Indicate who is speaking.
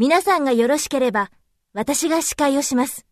Speaker 1: 皆さんがよろしければ、私が司会をします。